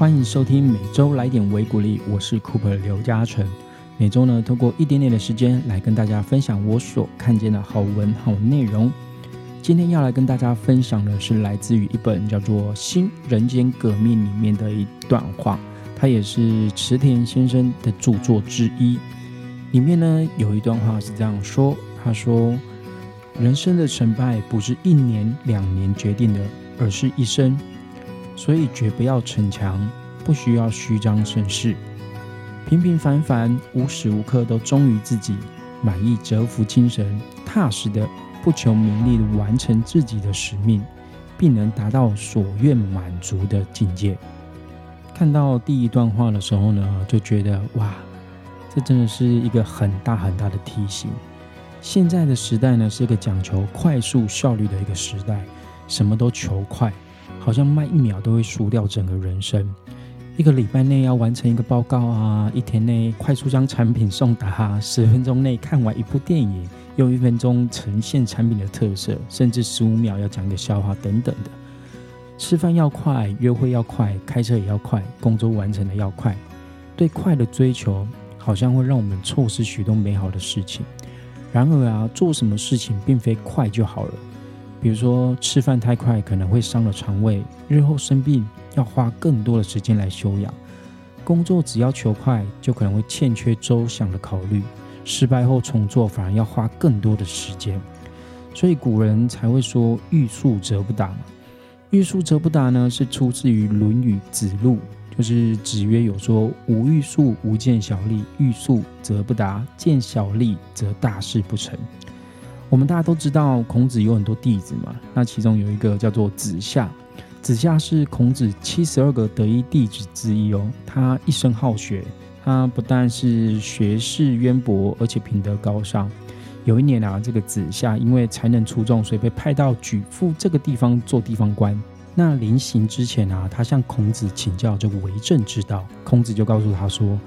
欢迎收听每周来点微鼓励，我是 Cooper 刘嘉诚。每周呢，透过一点点的时间来跟大家分享我所看见的好文好内容。今天要来跟大家分享的是来自于一本叫做《新人间革命》里面的一段话，它也是池田先生的著作之一。里面呢有一段话是这样说：“他说，人生的成败不是一年两年决定的，而是一生。所以绝不要逞强，不需要虚张声势，平平凡凡，无时无刻都忠于自己，满意折服精神，踏实的。”不求名利的完成自己的使命，并能达到所愿满足的境界。看到第一段话的时候呢，就觉得哇，这真的是一个很大很大的提醒。现在的时代呢，是一个讲求快速效率的一个时代，什么都求快，好像慢一秒都会输掉整个人生。一个礼拜内要完成一个报告啊，一天内快速将产品送达，十分钟内看完一部电影。用一分钟呈现产品的特色，甚至十五秒要讲个笑话等等的。吃饭要快，约会要快，开车也要快，工作完成的要快。对快的追求，好像会让我们错失许多美好的事情。然而啊，做什么事情并非快就好了。比如说，吃饭太快可能会伤了肠胃，日后生病要花更多的时间来休养。工作只要求快，就可能会欠缺周详的考虑。失败后重做，反而要花更多的时间，所以古人才会说“欲速则不达”。“欲速则不达”呢，是出自于《论语·子路》，就是子曰有说：“吾欲速，吾见小利；欲速则不达，见小利则大事不成。”我们大家都知道，孔子有很多弟子嘛，那其中有一个叫做子夏，子夏是孔子七十二个得意弟子之一哦，他一生好学。他不但是学识渊博，而且品德高尚。有一年啊，这个子夏因为才能出众，所以被派到举父这个地方做地方官。那临行之前啊，他向孔子请教这个为政之道。孔子就告诉他说：“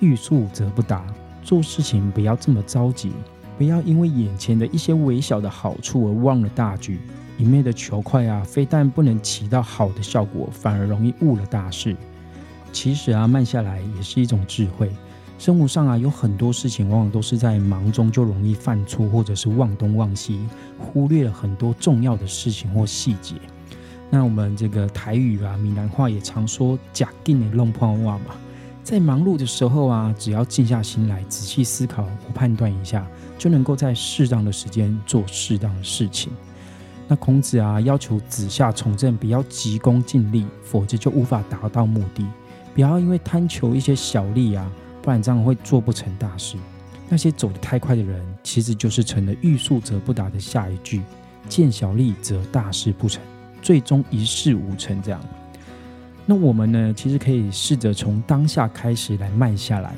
欲速则不达，做事情不要这么着急，不要因为眼前的一些微小的好处而忘了大局。一昧的求快啊，非但不能起到好的效果，反而容易误了大事。”其实啊，慢下来也是一种智慧。生活上啊，有很多事情往往都是在忙中就容易犯错，或者是忘东忘西，忽略了很多重要的事情或细节。那我们这个台语啊，闽南话也常说“假定的弄破袜”嘛。在忙碌的时候啊，只要静下心来，仔细思考或判断一下，就能够在适当的时间做适当的事情。那孔子啊，要求子夏从政不要急功近利，否则就无法达到目的。不要因为贪求一些小利啊，不然这样会做不成大事。那些走得太快的人，其实就是成了欲速则不达的下一句，见小利则大事不成，最终一事无成。这样，那我们呢，其实可以试着从当下开始来慢下来。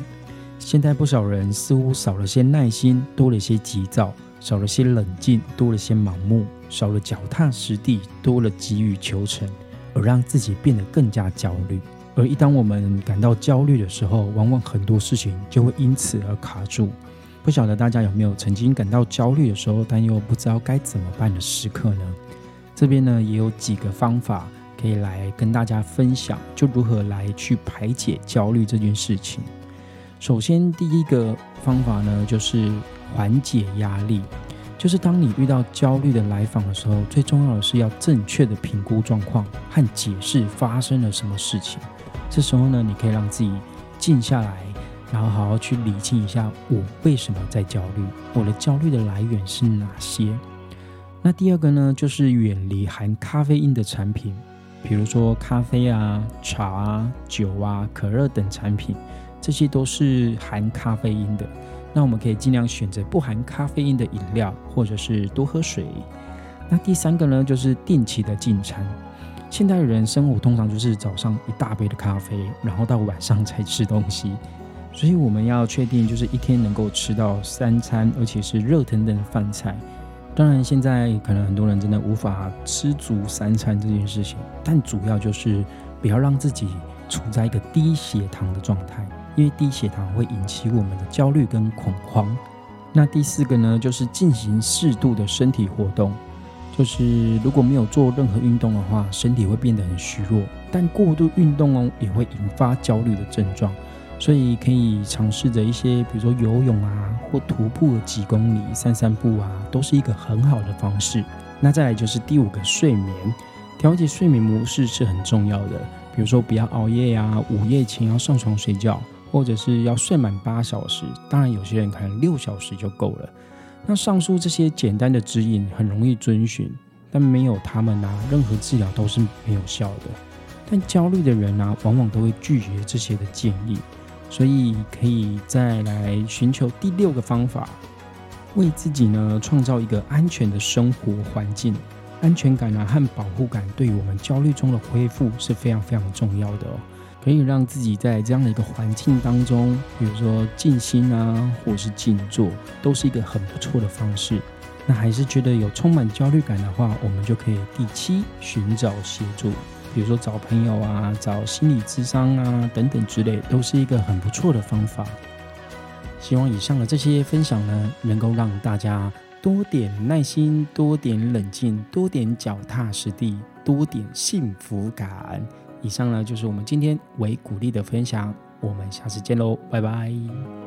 现在不少人似乎少了些耐心，多了些急躁；少了些冷静，多了些盲目；少了脚踏实地，多了急于求成，而让自己变得更加焦虑。而一当我们感到焦虑的时候，往往很多事情就会因此而卡住。不晓得大家有没有曾经感到焦虑的时候，但又不知道该怎么办的时刻呢？这边呢也有几个方法可以来跟大家分享，就如何来去排解焦虑这件事情。首先，第一个方法呢就是缓解压力，就是当你遇到焦虑的来访的时候，最重要的是要正确的评估状况和解释发生了什么事情。这时候呢，你可以让自己静下来，然后好好去理清一下我为什么在焦虑，我的焦虑的来源是哪些。那第二个呢，就是远离含咖啡因的产品，比如说咖啡啊、茶啊、酒啊、可乐等产品，这些都是含咖啡因的。那我们可以尽量选择不含咖啡因的饮料，或者是多喝水。那第三个呢，就是定期的进餐。现代人生活通常就是早上一大杯的咖啡，然后到晚上才吃东西，所以我们要确定就是一天能够吃到三餐，而且是热腾腾的饭菜。当然，现在可能很多人真的无法吃足三餐这件事情，但主要就是不要让自己处在一个低血糖的状态，因为低血糖会引起我们的焦虑跟恐慌。那第四个呢，就是进行适度的身体活动。就是如果没有做任何运动的话，身体会变得很虚弱，但过度运动哦也会引发焦虑的症状，所以可以尝试着一些，比如说游泳啊，或徒步几公里、散散步啊，都是一个很好的方式。那再来就是第五个睡眠，调节睡眠模式是很重要的，比如说不要熬夜呀，午夜前要上床睡觉，或者是要睡满八小时，当然有些人可能六小时就够了。那上述这些简单的指引很容易遵循。但没有他们啊，任何治疗都是没有效的。但焦虑的人啊，往往都会拒绝这些的建议，所以可以再来寻求第六个方法，为自己呢创造一个安全的生活环境。安全感啊和保护感，对于我们焦虑中的恢复是非常非常重要的哦。可以让自己在这样的一个环境当中，比如说静心啊，或是静坐，都是一个很不错的方式。那还是觉得有充满焦虑感的话，我们就可以第七寻找协助，比如说找朋友啊，找心理咨商啊等等之类，都是一个很不错的方法。希望以上的这些分享呢，能够让大家多点耐心，多点冷静，多点脚踏实地，多点幸福感。以上呢就是我们今天为鼓励的分享，我们下次见喽，拜拜。